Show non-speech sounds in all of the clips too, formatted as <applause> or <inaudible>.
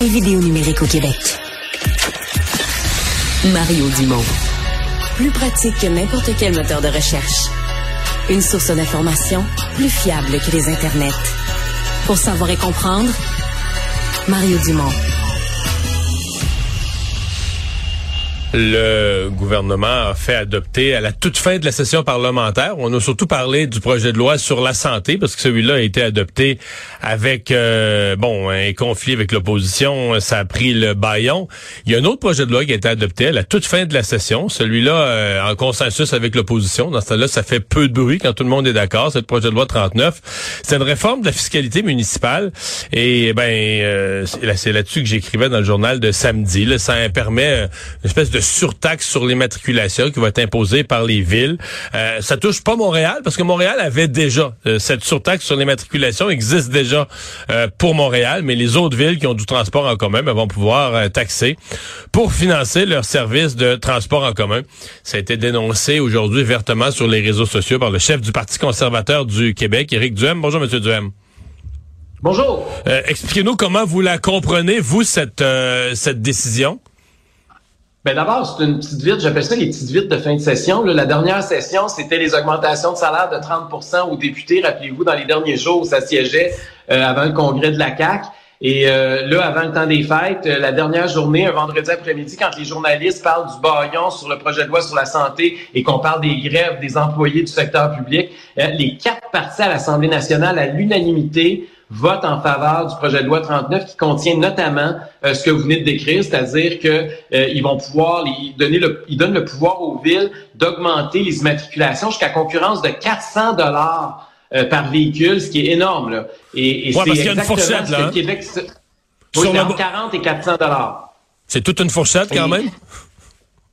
et vidéo numérique au Québec. Mario Dumont. Plus pratique que n'importe quel moteur de recherche. Une source d'information plus fiable que les internets. Pour savoir et comprendre, Mario Dumont. Le gouvernement a fait adopter à la toute fin de la session parlementaire. On a surtout parlé du projet de loi sur la santé parce que celui-là a été adopté avec euh, bon un conflit avec l'opposition. Ça a pris le baillon. Il y a un autre projet de loi qui a été adopté à la toute fin de la session. Celui-là euh, en consensus avec l'opposition. Dans ce cas-là, ça fait peu de bruit quand tout le monde est d'accord. C'est le projet de loi 39. C'est une réforme de la fiscalité municipale. Et ben euh, c'est là-dessus que j'écrivais dans le journal de samedi. Ça permet une espèce de surtaxe sur les matriculations qui va être imposée par les villes. Euh, ça touche pas Montréal parce que Montréal avait déjà euh, cette surtaxe sur les matriculations existe déjà euh, pour Montréal, mais les autres villes qui ont du transport en commun ben, vont pouvoir euh, taxer pour financer leurs services de transport en commun. Ça a été dénoncé aujourd'hui vertement sur les réseaux sociaux par le chef du Parti conservateur du Québec, Éric Duhem. Bonjour, Monsieur Duhem. Bonjour. Expliquez-nous comment vous la comprenez, vous, cette, cette décision. Ben d'abord, c'est une petite vite, j'appelle ça les petites vites de fin de session. la dernière session, c'était les augmentations de salaire de 30% aux députés. Rappelez-vous, dans les derniers jours, ça siégeait euh, avant le congrès de la CAC. Et euh, là, avant le temps des fêtes, euh, la dernière journée, un vendredi après-midi, quand les journalistes parlent du baillon sur le projet de loi sur la santé et qu'on parle des grèves des employés du secteur public, les quatre partis à l'Assemblée nationale, à l'unanimité, vote en faveur du projet de loi 39 qui contient notamment euh, ce que vous venez de décrire, c'est-à-dire que euh, ils vont pouvoir ils donner le, ils donnent le pouvoir aux villes d'augmenter les immatriculations jusqu'à concurrence de 400 dollars euh, par véhicule, ce qui est énorme là. Et, et c'est exactement ce que le hein? Québec oui, entre 40 et 400 dollars. C'est toute une fourchette quand même?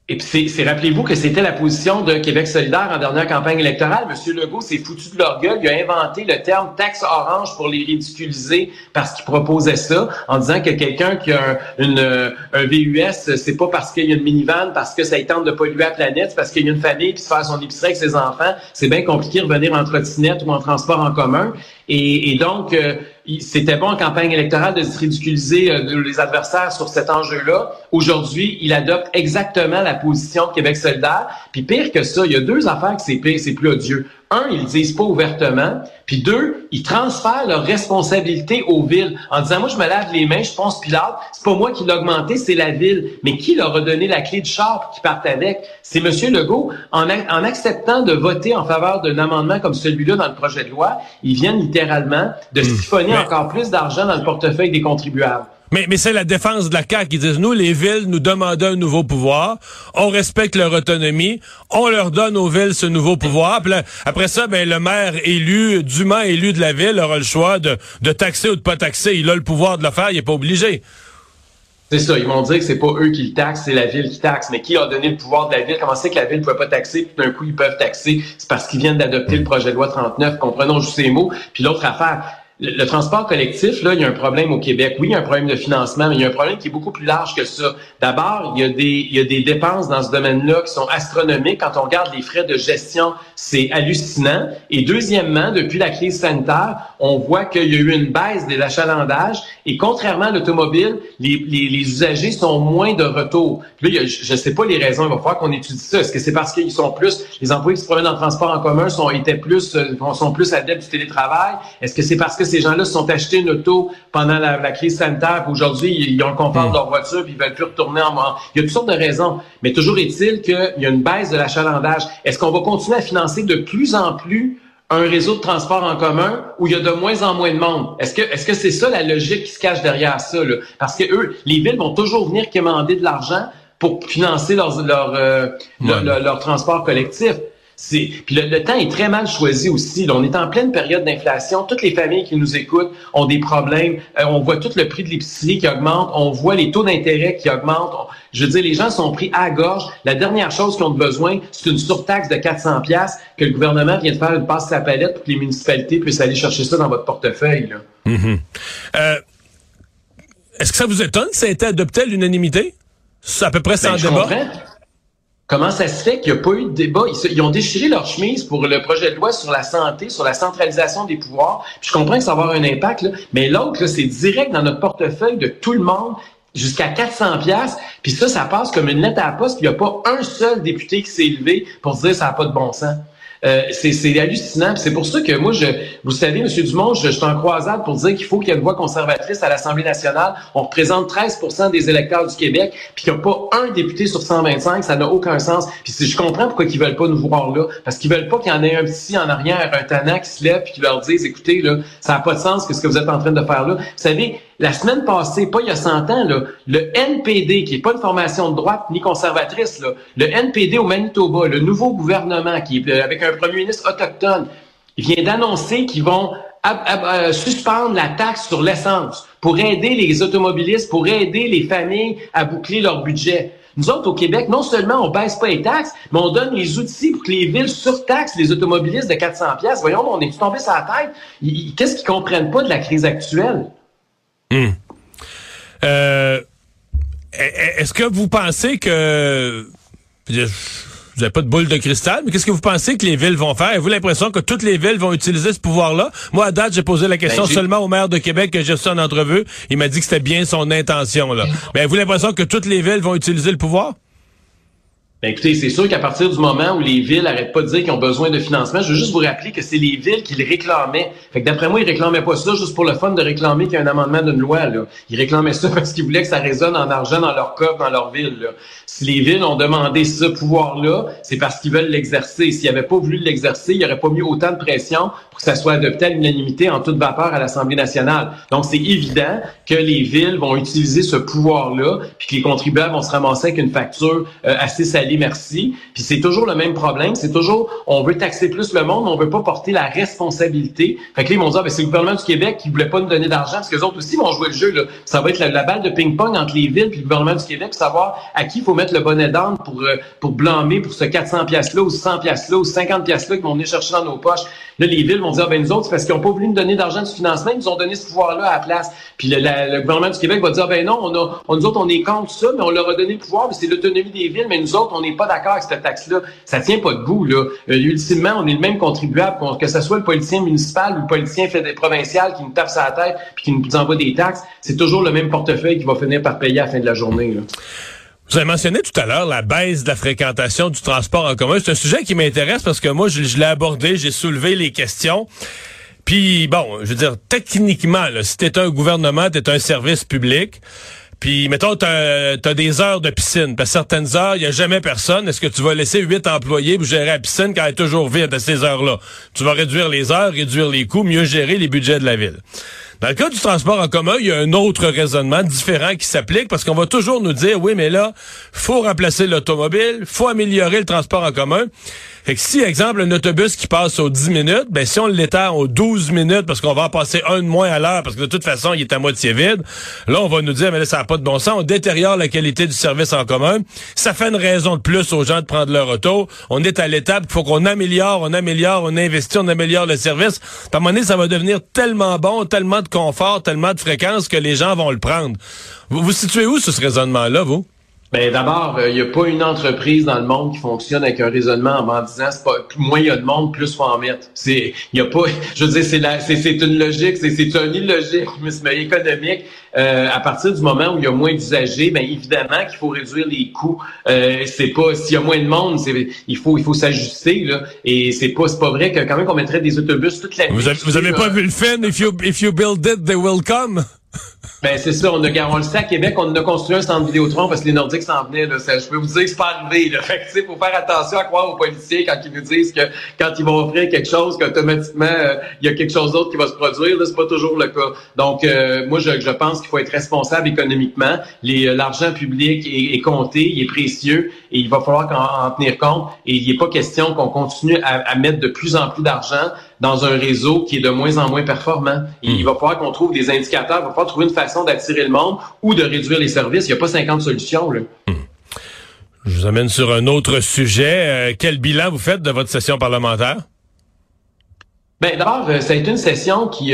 Et puis, c'est, rappelez-vous que c'était la position de Québec solidaire en dernière campagne électorale. Monsieur Legault s'est foutu de leur gueule. Il a inventé le terme taxe orange pour les ridiculiser parce qu'il proposait ça en disant que quelqu'un qui a un, une, un VUS, c'est pas parce qu'il y a une minivan, parce que ça tente de polluer la planète, parce qu'il y a une famille puis se faire son épicerie avec ses enfants. C'est bien compliqué de revenir en trottinette ou en transport en commun. Et, et donc, euh, c'était bon en campagne électorale de se ridiculiser euh, les adversaires sur cet enjeu-là. Aujourd'hui, il adopte exactement la position de Québec solidaire. Puis pire que ça, il y a deux affaires que c'est pire, c'est plus odieux. Un, ils le disent pas ouvertement. Puis deux, ils transfèrent leur responsabilité aux villes en disant, moi, je me lave les mains, je pense Pilate. C'est pas moi qui l'ai augmenté, c'est la ville. Mais qui leur a donné la clé de char qui partent avec? C'est M. Legault. En, en acceptant de voter en faveur d'un amendement comme celui-là dans le projet de loi, ils viennent littéralement de hmm. siphonner encore plus d'argent dans le portefeuille des contribuables. Mais, c'est la défense de la CAQ qui disent, nous, les villes nous demandent un nouveau pouvoir, on respecte leur autonomie, on leur donne aux villes ce nouveau pouvoir. Puis après ça, ben, le maire élu, dûment élu de la ville, aura le choix de, de taxer ou de pas taxer. Il a le pouvoir de le faire, il est pas obligé. C'est ça, ils vont dire que c'est pas eux qui le taxent, c'est la ville qui taxe. Mais qui a donné le pouvoir de la ville? Comment c'est que la ville ne pouvait pas taxer, puis d'un coup, ils peuvent taxer? C'est parce qu'ils viennent d'adopter le projet de loi 39, comprenons juste ces mots. Puis l'autre affaire, le, transport collectif, là, il y a un problème au Québec. Oui, il y a un problème de financement, mais il y a un problème qui est beaucoup plus large que ça. D'abord, il y a des, il y a des dépenses dans ce domaine-là qui sont astronomiques. Quand on regarde les frais de gestion, c'est hallucinant. Et deuxièmement, depuis la crise sanitaire, on voit qu'il y a eu une baisse de l'achalandage. Et contrairement à l'automobile, les, les, les, usagers sont moins de retour. là, je ne sais pas les raisons. Il va falloir qu'on étudie ça. Est-ce que c'est parce qu'ils sont plus, les employés qui se promènent en transport en commun sont, étaient plus, euh, sont plus adeptes du télétravail? Est-ce que c'est parce que ces gens-là se sont achetés une auto pendant la, crise sanitaire, aujourd'hui, ils ont le confort de leur voiture, puis ils veulent plus retourner en... Il y a toutes sortes de raisons. Mais toujours est-il qu'il y a une baisse de l'achalandage. Est-ce qu'on va continuer à financer de plus en plus un réseau de transport en commun où il y a de moins en moins de monde? Est-ce que est-ce que c'est ça la logique qui se cache derrière ça là? Parce que eux, les villes vont toujours venir commander de l'argent pour financer leur leur, euh, leur transport collectif. C'est puis le, temps est très mal choisi aussi. on est en pleine période d'inflation. Toutes les familles qui nous écoutent ont des problèmes. Euh, on voit tout le prix de l'épicerie qui augmente. On voit les taux d'intérêt qui augmentent. je veux dire, les gens sont pris à gorge. La dernière chose qu'ils ont besoin, c'est une surtaxe de 400 pièces que le gouvernement vient de faire une passe à la palette pour que les municipalités puissent aller chercher ça dans votre portefeuille. Là. Mm-hmm. euh, Est-ce que ça vous étonne que ça a été adopté à l'unanimité? C'est à peu près sans ben, débat? Comment ça se fait qu'il n'y a pas eu de débat? Ils, ont déchiré leur chemise pour le projet de loi sur la santé, sur la centralisation des pouvoirs. Puis je comprends que ça va avoir un impact, mais l'autre, c'est direct dans notre portefeuille de tout le monde jusqu'à 400 pièces puis ça ça passe comme une lettre à la poste il n'y a pas un seul député qui s'est élevé pour dire ça n'a pas de bon sens euh, c'est hallucinant. C'est pour ça que moi, je, vous savez, M. Dumont, je, je suis en croisade pour dire qu'il faut qu'il y ait une voix conservatrice à l'Assemblée nationale. On représente 13% des électeurs du Québec, puis qu'il n'y a pas un député sur 125, ça n'a aucun sens. Puis si je comprends pourquoi ils veulent pas nous voir là, parce qu'ils veulent pas qu'il y en ait un petit en arrière, un tannant qui se lève puis qui leur dise, écoutez, là, ça n'a pas de sens, qu'est-ce que vous êtes en train de faire là. Vous savez, la semaine passée, pas il y a 100 ans, le NPD, qui est pas une formation de droite ni conservatrice, le NPD au Manitoba, le nouveau gouvernement qui est euh, avec un premier ministre autochtone, vient d'annoncer qu'ils vont euh, suspendre la taxe sur l'essence pour aider les automobilistes, pour aider les familles à boucler leur budget. Nous autres, au Québec, non seulement on baisse pas les taxes, mais on donne les outils pour que les villes surtaxent les automobilistes de 400 pièces. Voyons, on est tombé sur la tête? Qu'est-ce qu'ils comprennent pas de la crise actuelle? Hmm. Euh, est-ce que vous pensez que vous n'avez pas de boule de cristal, mais qu'est-ce que vous pensez que les villes vont faire? Avez-vous l'impression que toutes les villes vont utiliser ce pouvoir-là? Moi, à date, j'ai posé la question ben, seulement au maire de Québec que j'ai reçu en entrevue. Il m'a dit que c'était bien son intention. là. Mais avez-vous l'impression que toutes les villes vont utiliser le pouvoir? Ben écoutez, c'est sûr qu'à partir du moment où les villes n'arrêtent pas de dire qu'ils ont besoin de financement, je veux juste vous rappeler que c'est les villes qui le réclamaient. Fait que d'après moi, ils réclamaient pas ça juste pour le fun de réclamer qu'il y a un amendement d'une loi. Là. Ils réclamaient ça <laughs> parce qu'ils voulaient que ça résonne en argent dans leur coffre, dans leur ville. Là. Si les villes ont demandé ce pouvoir-là, c'est parce qu'ils veulent l'exercer. S'ils n'avaient pas voulu l'exercer, il n'y aurait pas mis autant de pression pour que ça soit adopté à l'unanimité en toute vapeur à l'Assemblée nationale. Donc, c'est évident que les villes vont utiliser ce pouvoir-là, puis que les contribuables vont se ramasser avec une facture euh, assez salée, merci. Puis c'est toujours le même problème. C'est toujours, on veut taxer plus le monde, mais on veut pas porter la responsabilité. Fait que là, ils vont dire, ben, c'est le gouvernement du Québec qui voulait pas nous donner d'argent, parce que les autres aussi vont jouer le jeu. Là. Ça va être la, balle de ping-pong entre les villes et le gouvernement du Québec savoir à qui il faut mettre le bonnet d'âne pour, euh, pour blâmer pour ce 400 pièces-là ou 100 pièces-là ou 50 pièces-là qu'ils vont venir chercher dans nos poches. Là, les villes vont dire, ben nous autres, c'est parce qu'ils n'ont pas voulu nous donner d'argent de financement, ils nous ont donné ce pouvoir-là à la place. Puis le, gouvernement du Québec va dire, ben non, on a, nous autres, on est contre ça, mais on leur a donné le pouvoir, mais c'est l'autonomie des villes, mais nous autres, on n'est pas d'accord avec cette taxe-là. Ça tient pas debout, là. Euh, ultimement, on est le même contribuable, que ce soit le politicien municipal ou le politicien provincial qui nous tape sa tête puis qui nous envoie des taxes, c'est toujours le même portefeuille qui va finir par payer à la fin de la journée. Là. Vous avez mentionné tout à l'heure la baisse de la fréquentation du transport en commun. C'est un sujet qui m'intéresse parce que moi, je, l'ai abordé, j'ai soulevé les questions. Puis, bon, je veux dire, techniquement, là, si t'es un gouvernement, t'es un service public, puis, mettons, t'as as des heures de piscine. Parce certaines heures, il n'y a jamais personne. Est-ce que tu vas laisser huit employés pour gérer la piscine quand elle est toujours vide à ces heures-là? Tu vas réduire les heures, réduire les coûts, mieux gérer les budgets de la ville. Dans le cas du transport en commun, il y a un autre raisonnement différent qui s'applique parce qu'on va toujours nous dire, oui, mais là, faut remplacer l'automobile, faut améliorer le transport en commun. Fait que si, exemple, un autobus qui passe aux 10 minutes, ben si on l'étend aux 12 minutes parce qu'on va en passer un de moins à l'heure parce que de toute façon, il est à moitié vide, là, on va nous dire, mais là, ça n'a pas de bon sens. On détériore la qualité du service en commun. Ça fait une raison de plus aux gens de prendre leur auto. On est à l'étape il faut qu'on améliore, on améliore, on investit, on améliore le service. À un moment donné, ça va devenir tellement bon, tellement de confort, tellement de fréquence que les gens vont le prendre. Vous vous situez où sur ce raisonnement-là, vous? Ben d'abord, il euh, n'y a pas une entreprise dans le monde qui fonctionne avec un raisonnement en disant c'est pas moins il y a de monde, plus faut en mettre. C'est il y a pas <laughs> je veux dire c'est la c'est c'est une logique, c'est c'est une illogique mais économique. Euh, à partir du moment où il y a moins d'usagers, ben évidemment qu'il faut réduire les coûts. Euh, c'est pas s'il y a moins de monde, c'est il faut il faut s'ajuster là et c'est pas c'est pas vrai que quand même qu'on mettrait des autobus toute la Vous avez, vous avez pas vu le film if you if you build it they will come? Ben c'est ça, on a sait à Québec, on a construit un centre Vidéotron parce que les Nordiques s'en venaient. Là, je peux vous dire que c'est pas arrivé. Là. Fait que, faut faire attention à croire aux policiers quand ils nous disent que quand ils vont offrir quelque chose, qu'automatiquement euh, il y a quelque chose d'autre qui va se produire. Là, c'est pas toujours le cas. Donc euh, moi je, je pense qu'il faut être responsable économiquement. Euh, l'argent public est, est, compté, il est précieux et il va falloir en, en tenir compte. Et il n'est pas question qu'on continue à, à mettre de plus en plus d'argent dans un réseau qui est de moins en moins performant. Il hmm. va falloir qu'on trouve des indicateurs, il va falloir trouver une façon d'attirer le monde ou de réduire les services. Il n'y a pas 50 solutions. Là. Hmm. Je vous amène sur un autre sujet. Euh, quel bilan vous faites de votre session parlementaire? Ben d'abord, ça a été une session qui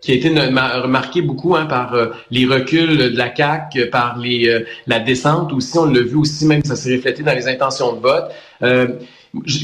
qui a été remarquée beaucoup hein, par les reculs de la CAC, par les la descente aussi. On l'a vu aussi, même ça s'est reflété dans les intentions de vote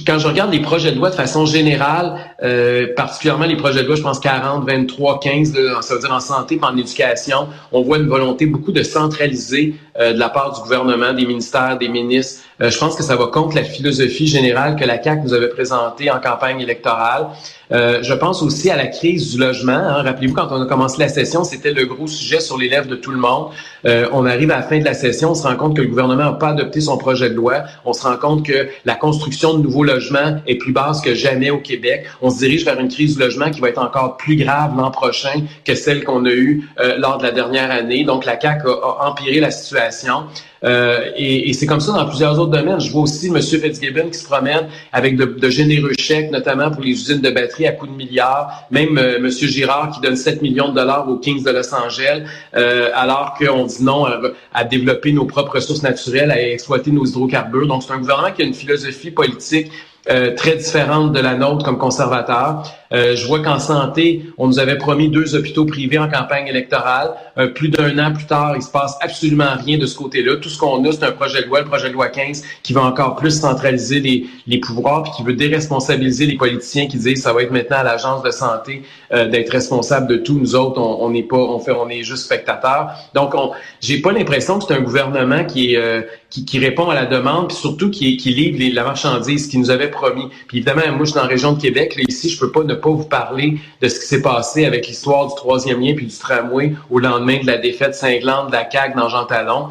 quand je regarde les projets de loi de façon générale, euh, particulièrement les projets de loi, je pense 40, 23, 15, ça veut dire en santé en éducation, on voit une volonté beaucoup de centraliser euh, de la part du gouvernement, des ministères, des ministres. Euh, je pense que ça va contre la philosophie générale que la CAQ nous avait présentée en campagne électorale. Euh, je pense aussi à la crise du logement. Hein. Rappelez-vous, quand on a commencé la session, c'était le gros sujet sur les lèvres de tout le monde. Euh, on arrive à la fin de la session, on se rend compte que le gouvernement n'a pas adopté son projet de loi. On se rend compte que la construction de nouveaux logements est plus basse que jamais au Québec. On se dirige vers une crise du logement qui va être encore plus grave l'an prochain que celle qu'on a eue euh, lors de la dernière année. Donc, la CAQ a empiré la situation. Euh, et, et c'est comme ça dans plusieurs autres domaines. Je vois aussi M. Fitzgibbon qui se promène avec de, de, généreux chèques, notamment pour les usines de batterie à coups de milliards. Même euh, M. Girard qui donne 7 millions de dollars aux Kings de Los Angeles, euh, alors qu'on dit non à, à, développer nos propres ressources naturelles, à exploiter nos hydrocarbures. Donc, c'est un gouvernement qui a une philosophie politique euh, très différente de la nôtre comme conservateur. Euh, je vois qu'en santé, on nous avait promis deux hôpitaux privés en campagne électorale. Euh, plus d'un an plus tard, il se passe absolument rien de ce côté-là. Tout ce qu'on a, c'est un projet de loi, le projet de loi 15, qui va encore plus centraliser les, les pouvoirs, puis qui veut déresponsabiliser les politiciens qui disent ça va être maintenant à l'agence de santé d'être responsable de tout. Nous autres, on n'est pas, on fait, on est juste spectateurs. Donc, on, j'ai pas l'impression que c'est un gouvernement qui est qui, qui, répond à la demande, puis surtout qui, qui livre les, la marchandise, qui nous avait promis. Puis évidemment, moi, je suis dans la région de Québec. Là, ici, je peux pas ne pas vous parler de ce qui s'est passé avec l'histoire du troisième lien puis du tramway au lendemain de la défaite cinglante de la CAQ dans Jean Talon.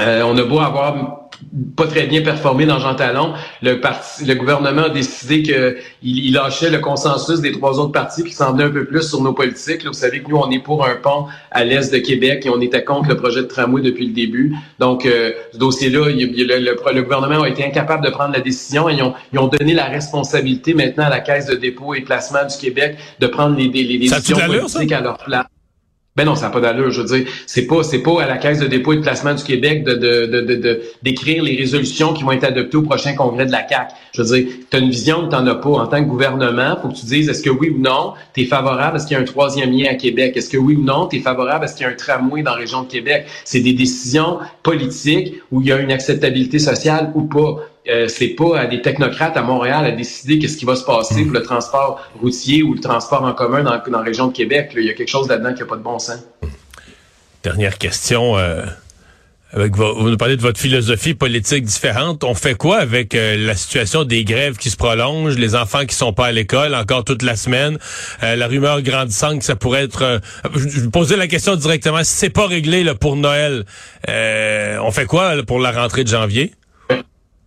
Euh, on a beau avoir pas très bien performé dans Jean Talon. Le parti, le gouvernement a décidé qu'il il lâchait le consensus des trois autres partis qui semblaient un peu plus sur nos politiques. vous savez que nous, on est pour un pont à l'est de Québec et on était contre le projet de tramway depuis le début. Donc, euh, ce dossier-là, le, gouvernement a été incapable de prendre la décision et ils ont, ils ont, donné la responsabilité maintenant à la Caisse de dépôt et placement du Québec de prendre les, les, les décisions politiques à leur place. Ben non, ça n'a pas d'allure. Je veux dire, c'est pas, c'est pas à la Caisse de dépôt et de placement du Québec de, de, de, de, d'écrire les résolutions qui vont être adoptées au prochain congrès de la CAC. Je veux dire, tu as une vision que tu n'en as pas en tant que gouvernement. faut que tu dises est-ce que oui ou non, tu es favorable à ce qu'il y ait un troisième lien à Québec? Est-ce que oui ou non, tu es favorable à ce qu'il y ait un tramway dans la région de Québec? C'est des décisions politiques où il y a une acceptabilité sociale ou pas. Euh, c'est pas à des technocrates à Montréal à décider qu'est-ce qui va se passer pour le transport routier ou le transport en commun dans, la région de Québec. Il y a quelque chose là-dedans qui n'a pas de bon sens. Dernière question. Euh, vous nous parlez de votre philosophie politique différente. On fait quoi avec euh, la situation des grèves qui se prolongent, les enfants qui sont pas à l'école encore toute la semaine, la rumeur grandissante que ça pourrait être. je posais la question directement. Si c'est pas réglé pour Noël, on fait quoi pour la rentrée de janvier?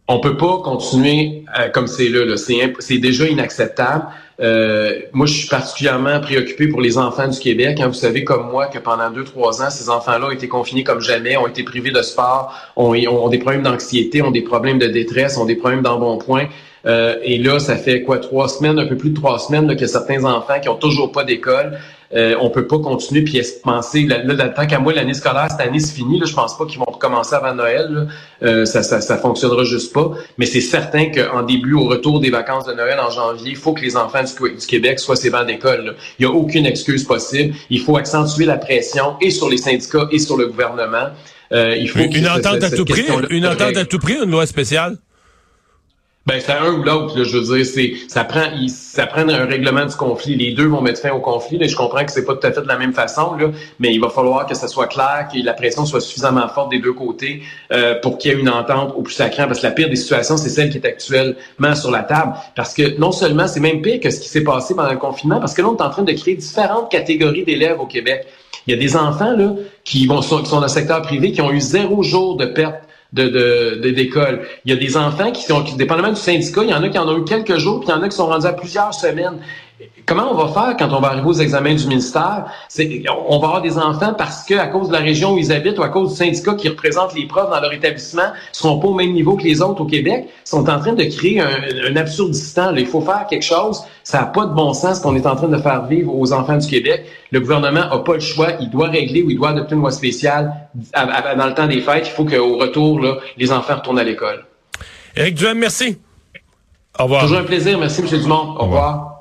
On peut pas continuer euh, comme c'est là. là. C'est déjà inacceptable. Euh, moi, je suis particulièrement préoccupé pour les enfants du Québec. Hein. Vous savez comme moi que pendant deux, trois ans, ces enfants-là ont été confinés comme jamais, ont été privés de sport, ont, des problèmes d'anxiété, ont des problèmes de détresse, ont des problèmes d'embonpoint. Euh, et là, ça fait quoi, trois semaines, un peu plus de trois semaines, que certains enfants qui ont toujours pas d'école, euh, on peut pas continuer puis penser. Là, là, tant qu'à moi, l'année scolaire cette année c'est fini. Là, je pense pas qu'ils vont recommencer avant Noël. Euh, ça, ça, ça fonctionnera juste pas. Mais c'est certain qu'en début, au retour des vacances de Noël en janvier, il faut que les enfants du, Québec soient ces bancs d'école. Il y a aucune excuse possible. Il faut accentuer la pression et sur les syndicats et sur le gouvernement. Euh, il faut une, entente à tout prix, une entente à tout prix, une loi spéciale? Ben c'est un ou l'autre. Je veux dire, ça prend ça prend un règlement du conflit. Les deux vont mettre fin au conflit. Là. Je comprends que c'est pas tout à fait de la même façon, là, mais il va falloir que ça soit clair, que la pression soit suffisamment forte des deux côtés euh, pour qu'il y ait une entente au plus sacré. Parce que la pire des situations, c'est celle qui est actuellement sur la table. Parce que non seulement c'est même pire que ce qui s'est passé pendant le confinement, parce que là on est en train de créer différentes catégories d'élèves au Québec. Il y a des enfants là qui vont qui sont dans le secteur privé qui ont eu zéro jour de perte de, d'école. Il y a des enfants qui sont, dépendamment du syndicat, il y en a qui en ont eu quelques jours, puis il y en a qui sont rendus à plusieurs semaines. Comment on va faire quand on va arriver aux examens du ministère? On va avoir des enfants parce que à cause de la région où ils habitent ou à cause du syndicat qui représente les profs dans leur établissement, seront pas au même niveau que les autres au Québec, sont en train de créer un, un absurdistan. il faut faire quelque chose. Ça n'a pas de bon sens qu'on est en train de faire vivre aux enfants du Québec. Le gouvernement n'a pas le choix. Il doit régler ou il doit adopter une loi spéciale dans le temps des fêtes. Il faut qu'au retour, là, les enfants retournent à l'école. Éric Duhem, merci. Au revoir. Toujours un plaisir. Merci, M. Dumont. Au, revoir.